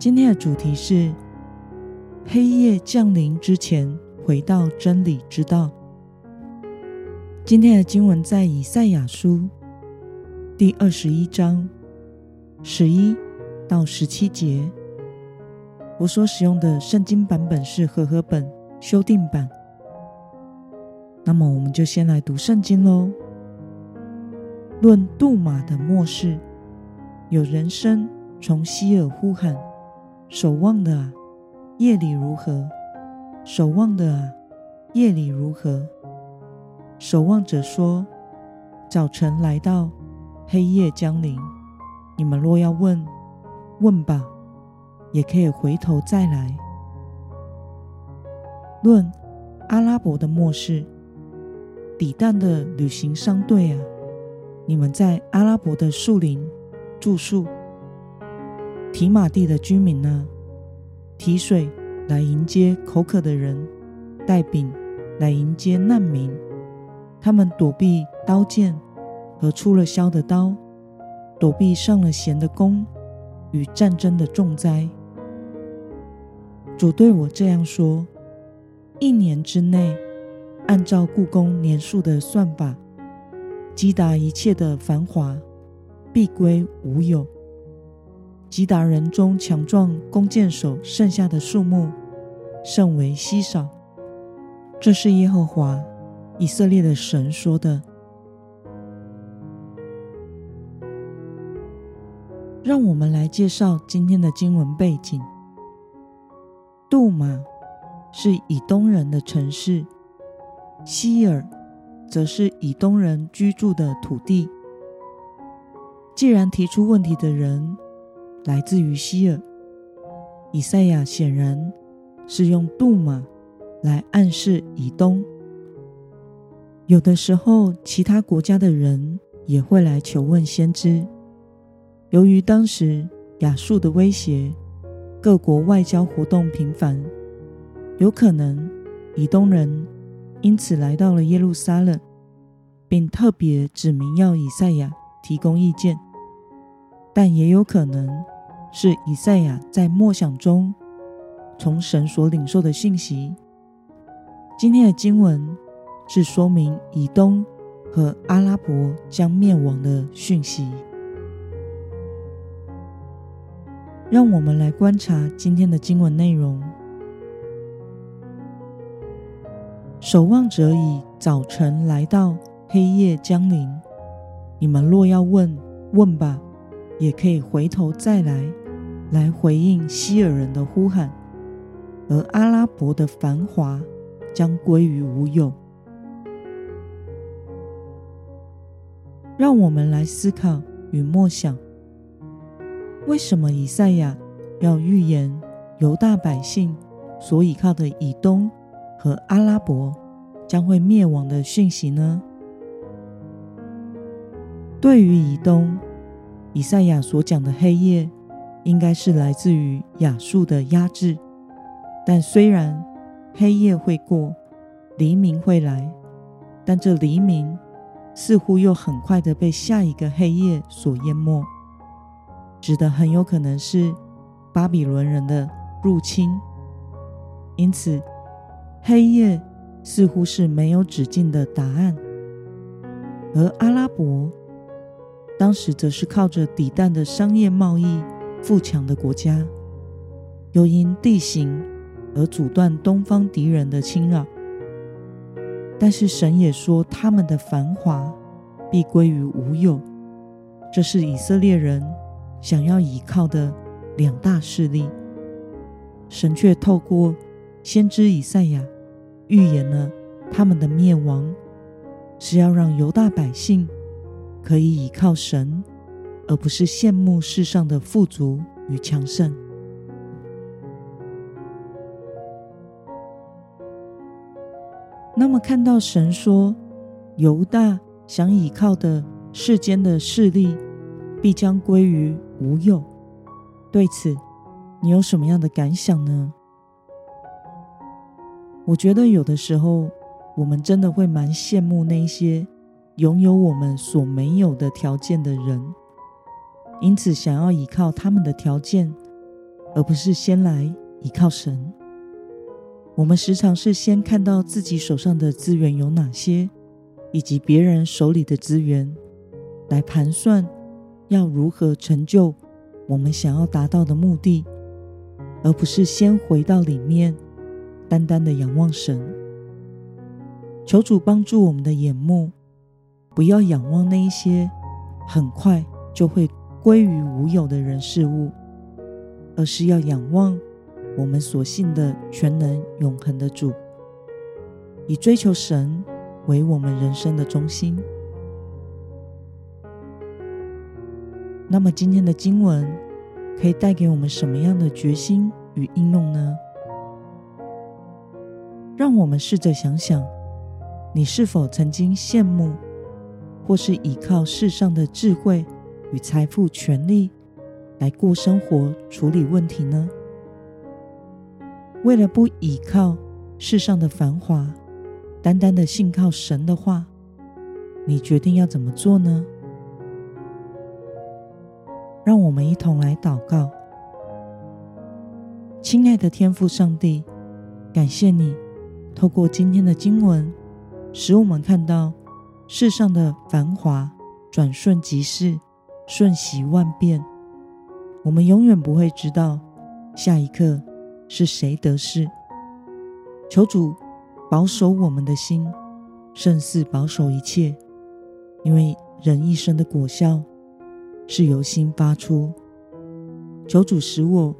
今天的主题是黑夜降临之前，回到真理之道。今天的经文在以赛亚书第二十一章十一到十七节。我所使用的圣经版本是和合本修订版。那么，我们就先来读圣经喽。论杜马的末世，有人声从西尔呼喊。守望的啊，夜里如何？守望的啊，夜里如何？守望者说：早晨来到，黑夜将临。你们若要问，问吧，也可以回头再来。论阿拉伯的末世，底但的旅行商队啊，你们在阿拉伯的树林住宿。提马地的居民呢，提水来迎接口渴的人，带饼来迎接难民。他们躲避刀剑和出了鞘的刀，躲避上了弦的弓与战争的重灾。主对我这样说：一年之内，按照故宫年数的算法，击打一切的繁华，必归无有。击打人中强壮弓箭手剩下的数目甚为稀少。这是耶和华以色列的神说的。让我们来介绍今天的经文背景。杜马是以东人的城市，西尔则是以东人居住的土地。既然提出问题的人，来自于西尔，以赛亚显然是用杜马来暗示以东。有的时候，其他国家的人也会来求问先知。由于当时亚述的威胁，各国外交活动频繁，有可能以东人因此来到了耶路撒冷，并特别指明要以赛亚提供意见。但也有可能是以赛亚在默想中从神所领受的信息。今天的经文是说明以东和阿拉伯将灭亡的讯息。让我们来观察今天的经文内容。守望者以早晨来到，黑夜将临。你们若要问，问吧。也可以回头再来，来回应希尔人的呼喊，而阿拉伯的繁华将归于无有。让我们来思考与默想：为什么以赛亚要预言犹大百姓所倚靠的以东和阿拉伯将会灭亡的讯息呢？对于以东，以赛亚所讲的黑夜，应该是来自于亚述的压制。但虽然黑夜会过，黎明会来，但这黎明似乎又很快的被下一个黑夜所淹没，指的很有可能是巴比伦人的入侵。因此，黑夜似乎是没有止境的答案，而阿拉伯。当时则是靠着底但的商业贸易富强的国家，又因地形而阻断东方敌人的侵扰。但是神也说，他们的繁华必归于无有。这是以色列人想要依靠的两大势力。神却透过先知以赛亚预言了他们的灭亡，是要让犹大百姓。可以倚靠神，而不是羡慕世上的富足与强盛。那么，看到神说犹大想倚靠的世间的势力，必将归于无有，对此，你有什么样的感想呢？我觉得有的时候，我们真的会蛮羡慕那些拥有我们所没有的条件的人，因此想要依靠他们的条件，而不是先来依靠神。我们时常是先看到自己手上的资源有哪些，以及别人手里的资源，来盘算要如何成就我们想要达到的目的，而不是先回到里面，单单的仰望神。求主帮助我们的眼目，不要仰望那一些很快就会归于无有的人事物，而是要仰望。我们所信的全能永恒的主，以追求神为我们人生的中心。那么今天的经文可以带给我们什么样的决心与应用呢？让我们试着想想，你是否曾经羡慕或是倚靠世上的智慧与财富、权力来过生活、处理问题呢？为了不倚靠世上的繁华，单单的信靠神的话，你决定要怎么做呢？让我们一同来祷告。亲爱的天父上帝，感谢你透过今天的经文，使我们看到世上的繁华转瞬即逝，瞬息万变，我们永远不会知道下一刻。是谁得势？求主保守我们的心，胜似保守一切。因为人一生的果效是由心发出。求主使我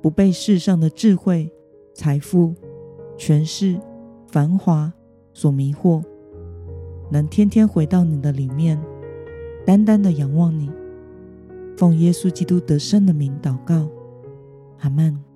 不被世上的智慧、财富、权势、繁华所迷惑，能天天回到你的里面，单单的仰望你。奉耶稣基督得胜的名祷告，阿曼。